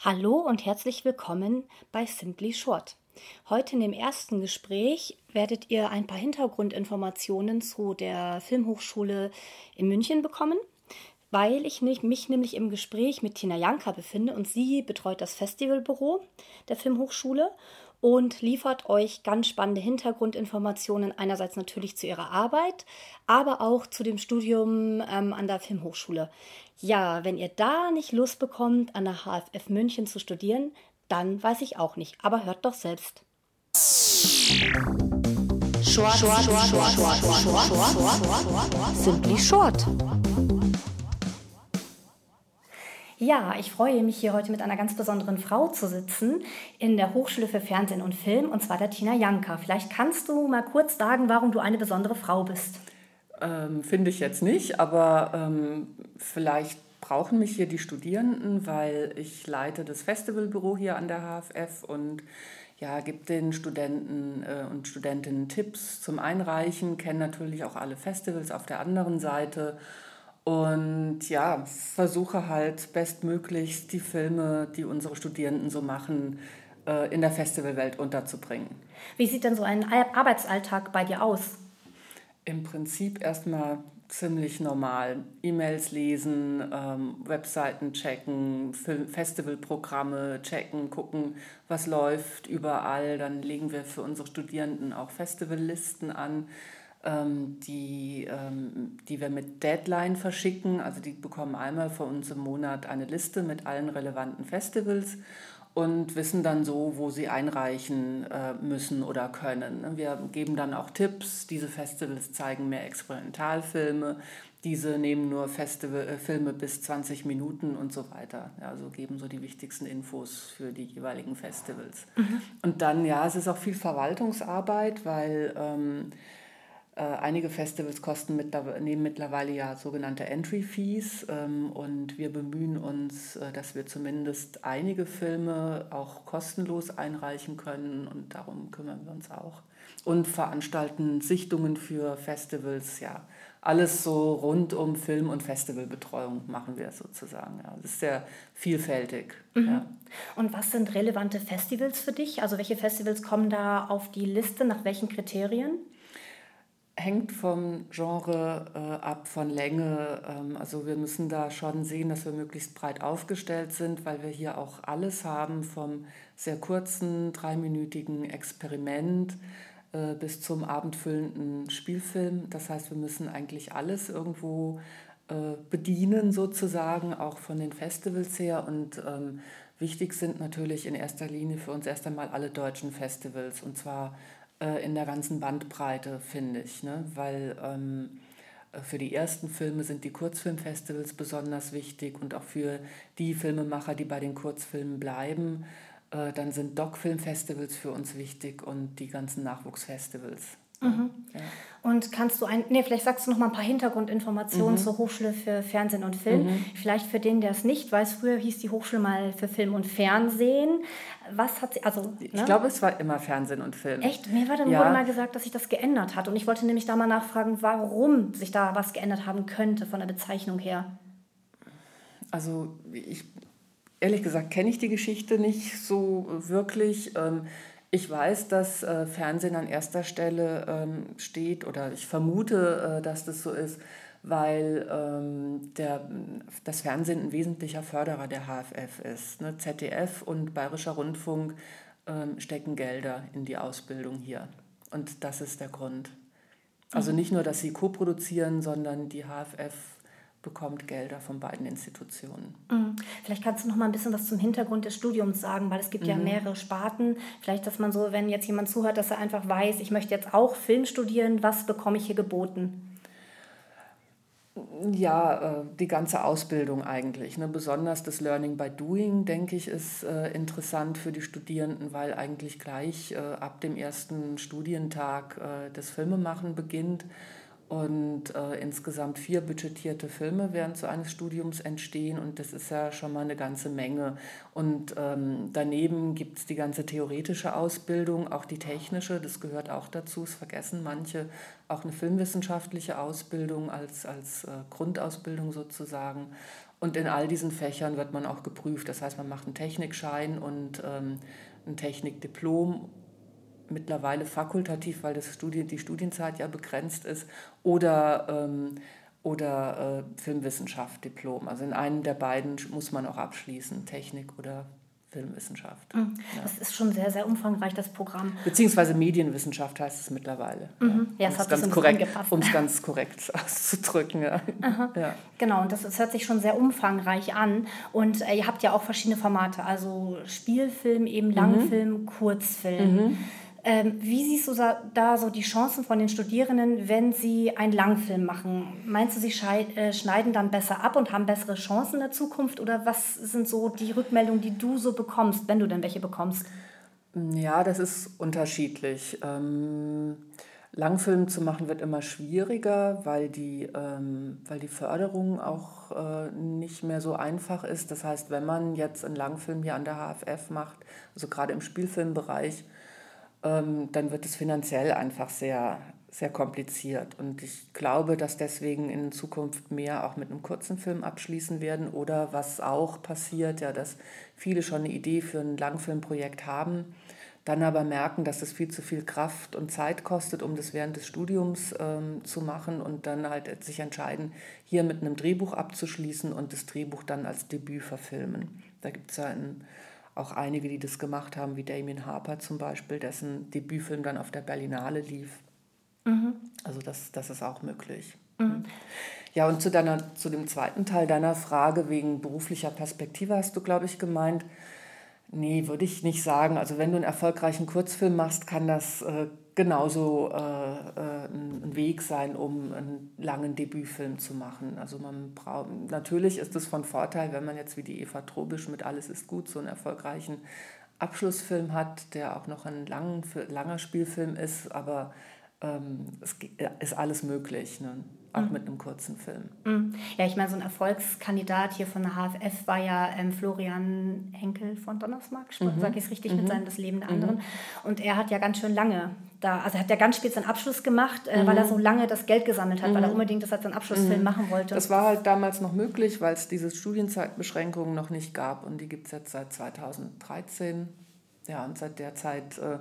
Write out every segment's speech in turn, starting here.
Hallo und herzlich willkommen bei Simply Short. Heute in dem ersten Gespräch werdet ihr ein paar Hintergrundinformationen zu der Filmhochschule in München bekommen, weil ich mich nämlich im Gespräch mit Tina Janka befinde und sie betreut das Festivalbüro der Filmhochschule und liefert euch ganz spannende Hintergrundinformationen, einerseits natürlich zu ihrer Arbeit, aber auch zu dem Studium ähm, an der Filmhochschule. Ja, wenn ihr da nicht Lust bekommt, an der HFF München zu studieren, dann weiß ich auch nicht, aber hört doch selbst. Short, short, short, short, short, short, short, Simply short. Ja, ich freue mich hier heute mit einer ganz besonderen Frau zu sitzen in der Hochschule für Fernsehen und Film, und zwar der Tina Janka. Vielleicht kannst du mal kurz sagen, warum du eine besondere Frau bist. Ähm, Finde ich jetzt nicht, aber ähm, vielleicht brauchen mich hier die Studierenden, weil ich leite das Festivalbüro hier an der HFF und ja, gebe den Studenten äh, und Studentinnen Tipps zum Einreichen, kenne natürlich auch alle Festivals auf der anderen Seite und ja, versuche halt bestmöglichst die Filme, die unsere Studierenden so machen, äh, in der Festivalwelt unterzubringen. Wie sieht denn so ein Arbeitsalltag bei dir aus? Im Prinzip erstmal ziemlich normal. E-Mails lesen, ähm, Webseiten checken, Festivalprogramme checken, gucken, was läuft überall. Dann legen wir für unsere Studierenden auch Festivallisten an die, ähm, die wir mit Deadline verschicken. Also die bekommen einmal vor uns im Monat eine Liste mit allen relevanten Festivals und wissen dann so, wo sie einreichen äh, müssen oder können. Wir geben dann auch Tipps. Diese Festivals zeigen mehr Experimentalfilme. Diese nehmen nur Festival, äh, Filme bis 20 Minuten und so weiter. Also geben so die wichtigsten Infos für die jeweiligen Festivals. Mhm. Und dann, ja, es ist auch viel Verwaltungsarbeit, weil ähm, äh, einige Festivals kosten mittlerweile, nehmen mittlerweile ja sogenannte Entry Fees ähm, und wir bemühen uns, äh, dass wir zumindest einige Filme auch kostenlos einreichen können und darum kümmern wir uns auch. Und veranstalten Sichtungen für Festivals, ja. Alles so rund um Film- und Festivalbetreuung machen wir sozusagen. Ja. Das ist sehr vielfältig. Mhm. Ja. Und was sind relevante Festivals für dich? Also welche Festivals kommen da auf die Liste? Nach welchen Kriterien? Hängt vom Genre äh, ab, von Länge. Ähm, also wir müssen da schon sehen, dass wir möglichst breit aufgestellt sind, weil wir hier auch alles haben, vom sehr kurzen, dreiminütigen Experiment äh, bis zum abendfüllenden Spielfilm. Das heißt, wir müssen eigentlich alles irgendwo äh, bedienen, sozusagen, auch von den Festivals her. Und ähm, wichtig sind natürlich in erster Linie für uns erst einmal alle deutschen Festivals. Und zwar äh, in der ganzen Bandbreite, finde ich. Ne? Weil ähm, für die ersten Filme sind die Kurzfilmfestivals besonders wichtig und auch für die Filmemacher, die bei den Kurzfilmen bleiben, äh, dann sind Doc-Filmfestivals für uns wichtig und die ganzen Nachwuchsfestivals. Mhm. Ja. Und kannst du ein, nee, vielleicht sagst du noch mal ein paar Hintergrundinformationen mhm. zur Hochschule für Fernsehen und Film. Mhm. Vielleicht für den, der es nicht weiß, früher hieß die Hochschule mal für Film und Fernsehen. Was hat sie, also. Ne? Ich glaube, es war immer Fernsehen und Film. Echt? Mir war dann ja. wurde mal gesagt, dass sich das geändert hat. Und ich wollte nämlich da mal nachfragen, warum sich da was geändert haben könnte von der Bezeichnung her. Also, ich, ehrlich gesagt, kenne ich die Geschichte nicht so wirklich. Ähm, ich weiß, dass äh, Fernsehen an erster Stelle ähm, steht oder ich vermute, äh, dass das so ist, weil ähm, der, das Fernsehen ein wesentlicher Förderer der HFF ist. Ne? ZDF und Bayerischer Rundfunk ähm, stecken Gelder in die Ausbildung hier. Und das ist der Grund. Also mhm. nicht nur, dass sie co-produzieren, sondern die HFF bekommt Gelder von beiden Institutionen. Mhm. Vielleicht kannst du noch mal ein bisschen was zum Hintergrund des Studiums sagen, weil es gibt mhm. ja mehrere Sparten. Vielleicht, dass man so, wenn jetzt jemand zuhört, dass er einfach weiß, ich möchte jetzt auch Film studieren, was bekomme ich hier geboten? Ja, äh, die ganze Ausbildung eigentlich. Ne? Besonders das Learning by Doing, denke ich, ist äh, interessant für die Studierenden, weil eigentlich gleich äh, ab dem ersten Studientag das Filmemachen beginnt. Und äh, insgesamt vier budgetierte Filme während so eines Studiums entstehen und das ist ja schon mal eine ganze Menge. Und ähm, daneben gibt es die ganze theoretische Ausbildung, auch die technische, das gehört auch dazu, es vergessen manche, auch eine filmwissenschaftliche Ausbildung als, als äh, Grundausbildung sozusagen. Und in all diesen Fächern wird man auch geprüft. Das heißt, man macht einen Technikschein und ähm, ein Technikdiplom, mittlerweile fakultativ, weil das Studien, die Studienzeit ja begrenzt ist, oder, ähm, oder äh, Filmwissenschaft, Diplom. Also in einem der beiden muss man auch abschließen, Technik oder Filmwissenschaft. Mhm. Ja. Das ist schon sehr, sehr umfangreich, das Programm. Beziehungsweise Medienwissenschaft heißt es mittlerweile. Mhm. Ja, es hat ganz korrekt, Um es ganz korrekt auszudrücken. Ja. ja. Genau, und das, das, hört sich schon sehr umfangreich an. Und äh, ihr habt ja auch verschiedene Formate, also Spielfilm, eben Langfilm, mhm. Kurzfilm. Ähm, wie siehst du da so die Chancen von den Studierenden, wenn sie einen Langfilm machen? Meinst du, sie äh, schneiden dann besser ab und haben bessere Chancen in der Zukunft? Oder was sind so die Rückmeldungen, die du so bekommst, wenn du denn welche bekommst? Ja, das ist unterschiedlich. Ähm, Langfilm zu machen wird immer schwieriger, weil die, ähm, weil die Förderung auch äh, nicht mehr so einfach ist. Das heißt, wenn man jetzt einen Langfilm hier an der HFF macht, also gerade im Spielfilmbereich, ähm, dann wird es finanziell einfach sehr, sehr kompliziert. Und ich glaube, dass deswegen in Zukunft mehr auch mit einem kurzen Film abschließen werden. Oder was auch passiert, ja, dass viele schon eine Idee für ein Langfilmprojekt haben, dann aber merken, dass es viel zu viel Kraft und Zeit kostet, um das während des Studiums ähm, zu machen und dann halt sich entscheiden, hier mit einem Drehbuch abzuschließen und das Drehbuch dann als Debüt verfilmen. Da gibt es ja ein auch einige, die das gemacht haben, wie Damien Harper zum Beispiel, dessen Debütfilm dann auf der Berlinale lief. Mhm. Also das, das ist auch möglich. Mhm. Ja, und zu, deiner, zu dem zweiten Teil deiner Frage wegen beruflicher Perspektive hast du, glaube ich, gemeint, nee, würde ich nicht sagen. Also wenn du einen erfolgreichen Kurzfilm machst, kann das äh, genauso äh, äh, Weg sein, um einen langen Debütfilm zu machen. Also man braucht, natürlich ist es von Vorteil, wenn man jetzt wie die Eva Trobisch mit Alles ist gut so einen erfolgreichen Abschlussfilm hat, der auch noch ein lang, langer Spielfilm ist, aber ähm, es ist alles möglich. Ne? Auch mhm. mit einem kurzen Film. Mhm. Ja, ich meine, so ein Erfolgskandidat hier von der HFF war ja ähm, Florian Henkel von Donnersmarck, mhm. sage ich es richtig, mit mhm. seinem Das Leben der anderen. Mhm. Und er hat ja ganz schön lange da, also er hat ja ganz spät seinen Abschluss gemacht, äh, weil er so lange das Geld gesammelt hat, weil er unbedingt das als seinen Abschlussfilm machen wollte. Das war halt damals noch möglich, weil es diese Studienzeitbeschränkungen noch nicht gab und die gibt es jetzt seit 2013. Ja, und seit der Zeit äh,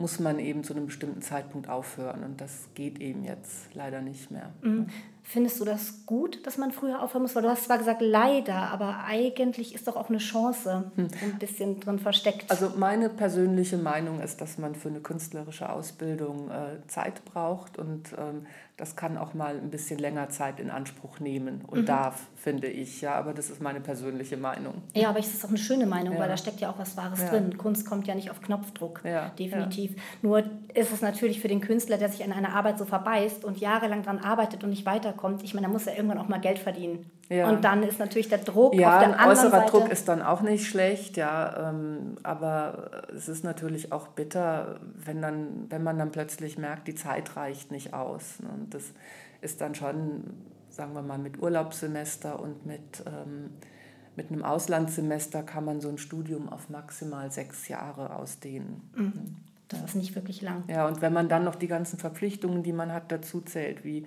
muss man eben zu einem bestimmten Zeitpunkt aufhören. Und das geht eben jetzt leider nicht mehr. Mhm. Findest du das gut, dass man früher aufhören muss? Weil du hast zwar gesagt, leider, aber eigentlich ist doch auch eine Chance hm. ein bisschen drin versteckt. Also meine persönliche Meinung ist, dass man für eine künstlerische Ausbildung äh, Zeit braucht und ähm, das kann auch mal ein bisschen länger Zeit in Anspruch nehmen und mhm. darf, finde ich. Ja, aber das ist meine persönliche Meinung. Ja, aber es ist auch eine schöne Meinung, ja. weil da steckt ja auch was Wahres ja. drin. Kunst kommt ja nicht auf Knopfdruck, ja. definitiv. Nur ist es natürlich für den Künstler, der sich an einer Arbeit so verbeißt und jahrelang daran arbeitet und nicht weiterkommt. Ich meine, da muss er irgendwann auch mal Geld verdienen. Und dann ist natürlich der Druck ja, auf der anderen Seite. äußerer Druck ist dann auch nicht schlecht, ja. Ähm, aber es ist natürlich auch bitter, wenn, dann, wenn man dann plötzlich merkt, die Zeit reicht nicht aus. Ne? Und das ist dann schon, sagen wir mal, mit Urlaubssemester und mit, ähm, mit einem Auslandssemester kann man so ein Studium auf maximal sechs Jahre ausdehnen. Mhm. Das ist nicht wirklich lang. Ja, und wenn man dann noch die ganzen Verpflichtungen, die man hat, dazu zählt, wie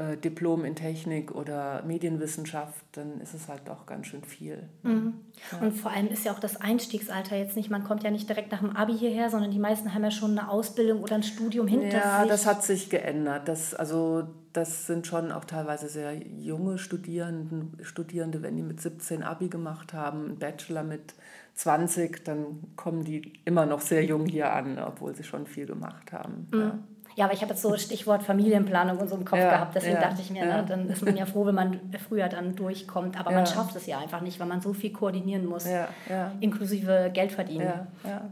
äh, Diplom in Technik oder Medienwissenschaft, dann ist es halt auch ganz schön viel. Mhm. Ja. Und vor allem ist ja auch das Einstiegsalter jetzt nicht, man kommt ja nicht direkt nach dem Abi hierher, sondern die meisten haben ja schon eine Ausbildung oder ein Studium hinter ja, sich. Ja, das hat sich geändert. Das, also, das sind schon auch teilweise sehr junge Studierenden, Studierende, wenn die mit 17 Abi gemacht haben, einen Bachelor mit 20, dann kommen die immer noch sehr jung hier an, obwohl sie schon viel gemacht haben. Mhm. Ja. Ja, aber ich habe jetzt so Stichwort Familienplanung und so im Kopf ja, gehabt. Deswegen ja, dachte ich mir, ne, ja. ne, dann ist man ja froh, wenn man früher dann durchkommt. Aber man schafft es ja einfach nicht, weil man so viel koordinieren muss, inklusive Geld verdienen.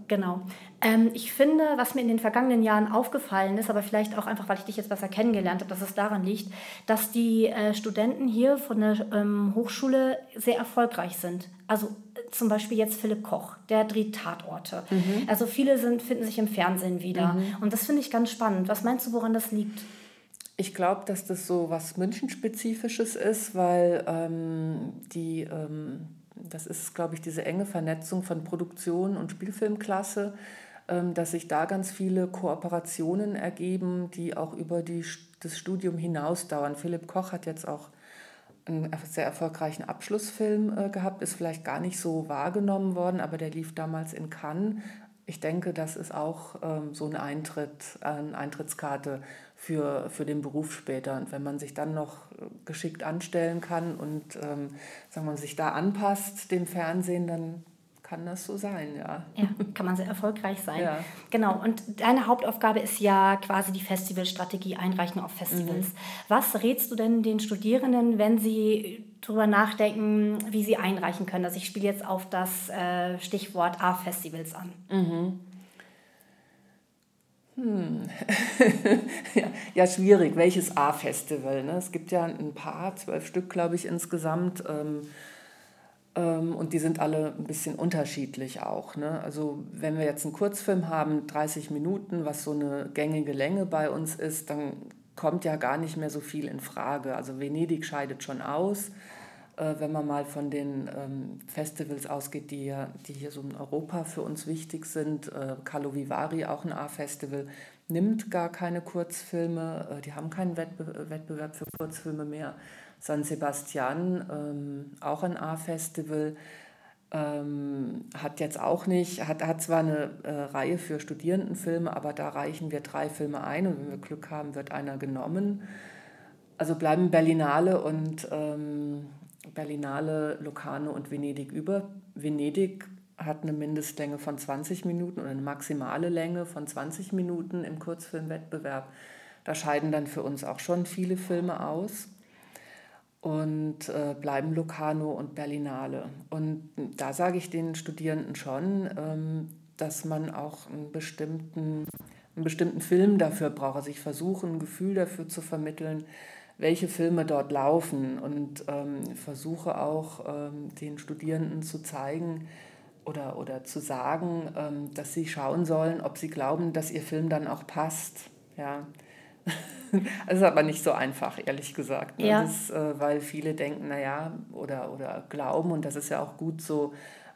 Genau. Ähm, ich finde, was mir in den vergangenen Jahren aufgefallen ist, aber vielleicht auch einfach, weil ich dich jetzt besser kennengelernt habe, dass es daran liegt, dass die äh, Studenten hier von der ähm, Hochschule sehr erfolgreich sind. Also zum Beispiel jetzt Philipp Koch, der dreht Tatorte. Mhm. Also viele sind, finden sich im Fernsehen wieder. Mhm. Und das finde ich ganz spannend. Was meinst du, woran das liegt? Ich glaube, dass das so was Münchenspezifisches ist, weil ähm, die, ähm, das ist, glaube ich, diese enge Vernetzung von Produktion und Spielfilmklasse ähm, dass sich da ganz viele Kooperationen ergeben, die auch über die, das Studium hinaus dauern. Philipp Koch hat jetzt auch einen sehr erfolgreichen Abschlussfilm äh, gehabt, ist vielleicht gar nicht so wahrgenommen worden, aber der lief damals in Cannes. Ich denke, das ist auch ähm, so ein Eintritt, eine Eintrittskarte für, für den Beruf später. Und wenn man sich dann noch geschickt anstellen kann und ähm, sagen wir, sich da anpasst dem Fernsehen, dann kann das so sein, ja. Ja, kann man sehr erfolgreich sein. Ja. Genau, und deine Hauptaufgabe ist ja quasi die Festivalstrategie, Einreichung auf Festivals. Mhm. Was rätst du denn den Studierenden, wenn sie darüber nachdenken, wie sie einreichen können? Also ich spiele jetzt auf das äh, Stichwort A-Festivals an. Mhm. Hm. ja, ja, schwierig. Welches A-Festival? Ne? Es gibt ja ein paar, zwölf Stück, glaube ich, insgesamt. Ähm, und die sind alle ein bisschen unterschiedlich auch. Ne? Also wenn wir jetzt einen Kurzfilm haben, 30 Minuten, was so eine gängige Länge bei uns ist, dann kommt ja gar nicht mehr so viel in Frage. Also Venedig scheidet schon aus, äh, wenn man mal von den ähm, Festivals ausgeht, die, hier, die hier so in Europa für uns wichtig sind. Äh, Carlo Vivari, auch ein A-Festival, nimmt gar keine Kurzfilme. Äh, die haben keinen Wettbewerb für Kurzfilme mehr. San Sebastian, ähm, auch ein A-Festival, ähm, hat jetzt auch nicht, hat, hat zwar eine äh, Reihe für Studierendenfilme, aber da reichen wir drei Filme ein und wenn wir Glück haben, wird einer genommen. Also bleiben Berlinale und ähm, Berlinale, Locarno und Venedig über. Venedig hat eine Mindestlänge von 20 Minuten oder eine maximale Länge von 20 Minuten im Kurzfilmwettbewerb. Da scheiden dann für uns auch schon viele Filme aus und äh, bleiben Locarno und Berlinale. Und da sage ich den Studierenden schon, ähm, dass man auch einen bestimmten, einen bestimmten Film dafür braucht. Also ich versuche ein Gefühl dafür zu vermitteln, welche Filme dort laufen und ähm, versuche auch ähm, den Studierenden zu zeigen oder, oder zu sagen, ähm, dass sie schauen sollen, ob sie glauben, dass ihr Film dann auch passt. Ja. Das ist aber nicht so einfach, ehrlich gesagt. Ne? Ja. Das, äh, weil viele denken, naja, oder, oder glauben, und das ist ja auch gut so,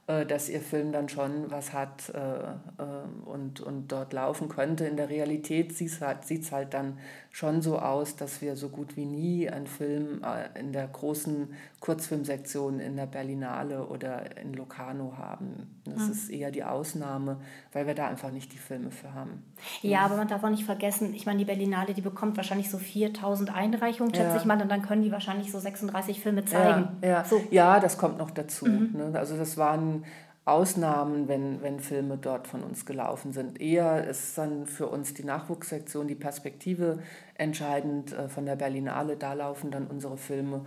äh, dass ihr Film dann schon was hat äh, äh, und, und dort laufen könnte. In der Realität sieht es halt, halt dann schon so aus, dass wir so gut wie nie einen Film in der großen Kurzfilmsektion in der Berlinale oder in Locarno haben. Das mhm. ist eher die Ausnahme, weil wir da einfach nicht die Filme für haben. Ja, aber man darf auch nicht vergessen, ich meine, die Berlinale, die bekommt wahrscheinlich so 4000 Einreichungen, schätze ja. ich mal, und dann können die wahrscheinlich so 36 Filme zeigen. Ja, ja. So. ja das kommt noch dazu. Mhm. Ne? Also das waren Ausnahmen, wenn, wenn Filme dort von uns gelaufen sind. Eher ist dann für uns die Nachwuchssektion, die Perspektive entscheidend äh, von der Berlinale, da laufen dann unsere Filme.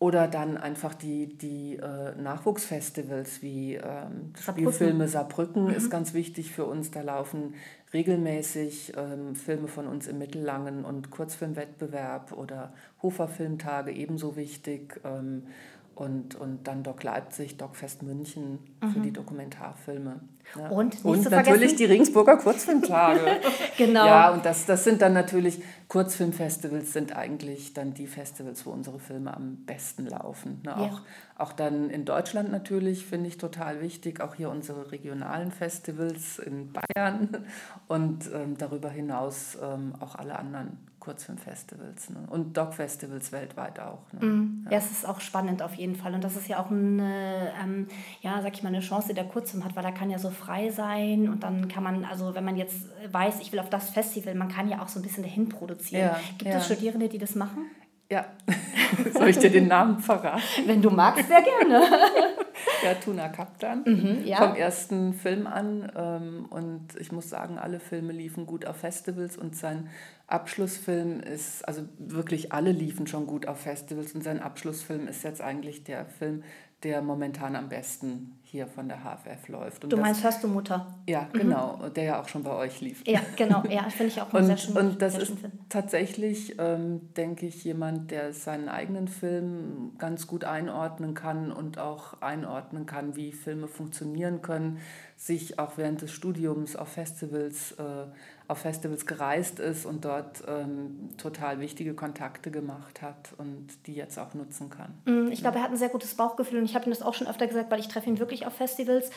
Oder dann einfach die, die äh, Nachwuchsfestivals wie ähm, Spielfilme Saarbrücken mhm. ist ganz wichtig für uns. Da laufen regelmäßig ähm, Filme von uns im Mittellangen und Kurzfilmwettbewerb oder Hofer Filmtage ebenso wichtig. Ähm, und, und dann Doc Leipzig, Doc Fest München mhm. für die Dokumentarfilme. Ja. Und, und natürlich die Regensburger Kurzfilmtage. genau. Ja, und das, das sind dann natürlich, Kurzfilmfestivals sind eigentlich dann die Festivals, wo unsere Filme am besten laufen. Ne? Ja. Auch, auch dann in Deutschland natürlich finde ich total wichtig, auch hier unsere regionalen Festivals in Bayern und ähm, darüber hinaus ähm, auch alle anderen Kurzfilmfestivals ne? und Dog-Festivals weltweit auch. Ne? Mm, ja. ja. es ist auch spannend auf jeden Fall. Und das ist ja auch eine, ähm, ja, sag ich mal, eine Chance, die der Kurzfilm hat, weil er kann ja so frei sein und dann kann man, also wenn man jetzt weiß, ich will auf das Festival, man kann ja auch so ein bisschen dahin produzieren. Ja, Gibt ja. es Studierende, die das machen? Ja. Soll ich dir den Namen verraten? Wenn du magst, sehr gerne. ja, Tuna Kaptan. Mhm, ja. Vom ersten Film an. Ähm, und ich muss sagen, alle Filme liefen gut auf Festivals und sein Abschlussfilm ist, also wirklich alle liefen schon gut auf Festivals und sein Abschlussfilm ist jetzt eigentlich der Film, der momentan am besten hier von der HFF läuft. Und du meinst das, Hörst du Mutter? Ja, mhm. genau, der ja auch schon bei euch lief. Ja, genau, ja, finde ich auch und, sehr schönen Und das ist tatsächlich, ähm, denke ich, jemand, der seinen eigenen Film ganz gut einordnen kann und auch einordnen kann, wie Filme funktionieren können, sich auch während des Studiums auf Festivals äh, auf Festivals gereist ist und dort ähm, total wichtige Kontakte gemacht hat und die jetzt auch nutzen kann. Mm, ich glaube, er hat ein sehr gutes Bauchgefühl und ich habe ihm das auch schon öfter gesagt, weil ich treffe ihn wirklich ich auf Festivals,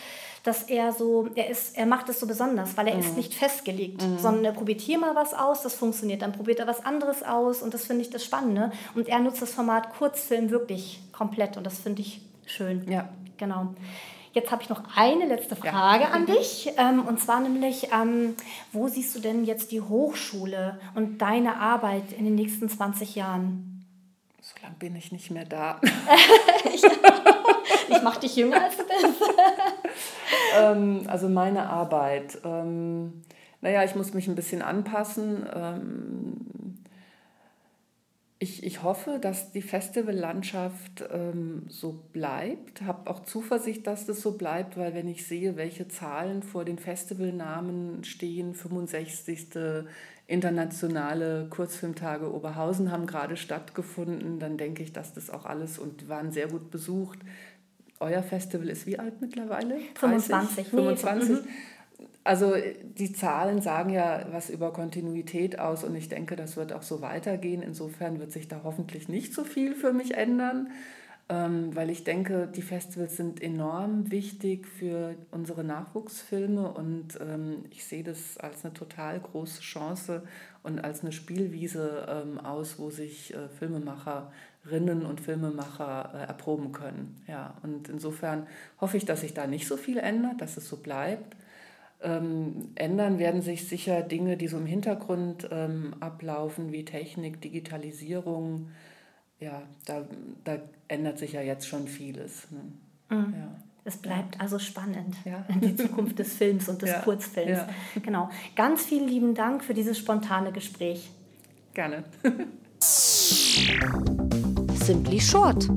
dass er so, er ist, er macht es so besonders, weil er mhm. ist nicht festgelegt, mhm. sondern er probiert hier mal was aus, das funktioniert, dann probiert er was anderes aus und das finde ich das Spannende. Und er nutzt das Format Kurzfilm wirklich komplett und das finde ich schön. Ja. Genau. Jetzt habe ich noch eine letzte Frage ja. an dich. Ähm, und zwar nämlich, ähm, wo siehst du denn jetzt die Hochschule und deine Arbeit in den nächsten 20 Jahren? So lange bin ich nicht mehr da. ich ich mache dich jünger, als du bist. ähm, also meine Arbeit. Ähm, naja, ich muss mich ein bisschen anpassen. Ich, ich hoffe, dass die Festivallandschaft ähm, so bleibt. Habe auch Zuversicht, dass das so bleibt, weil wenn ich sehe, welche Zahlen vor den Festivalnamen stehen, 65. internationale Kurzfilmtage Oberhausen haben gerade stattgefunden, dann denke ich, dass das auch alles und waren sehr gut besucht. Euer Festival ist wie alt mittlerweile? 25. 25. Nee, also die Zahlen sagen ja was über Kontinuität aus und ich denke, das wird auch so weitergehen. Insofern wird sich da hoffentlich nicht so viel für mich ändern, ähm, weil ich denke, die Festivals sind enorm wichtig für unsere Nachwuchsfilme und ähm, ich sehe das als eine total große Chance und als eine Spielwiese ähm, aus, wo sich äh, Filmemacherinnen und Filmemacher äh, erproben können. Ja, und insofern hoffe ich, dass sich da nicht so viel ändert, dass es so bleibt. Ähm, ändern werden sich sicher Dinge, die so im Hintergrund ähm, ablaufen, wie Technik, Digitalisierung. Ja, da, da ändert sich ja jetzt schon vieles. Ne? Mhm. Ja. Es bleibt ja. also spannend, ja. die Zukunft des Films und des ja. Kurzfilms. Genau. Ganz vielen lieben Dank für dieses spontane Gespräch. Gerne. Simply Short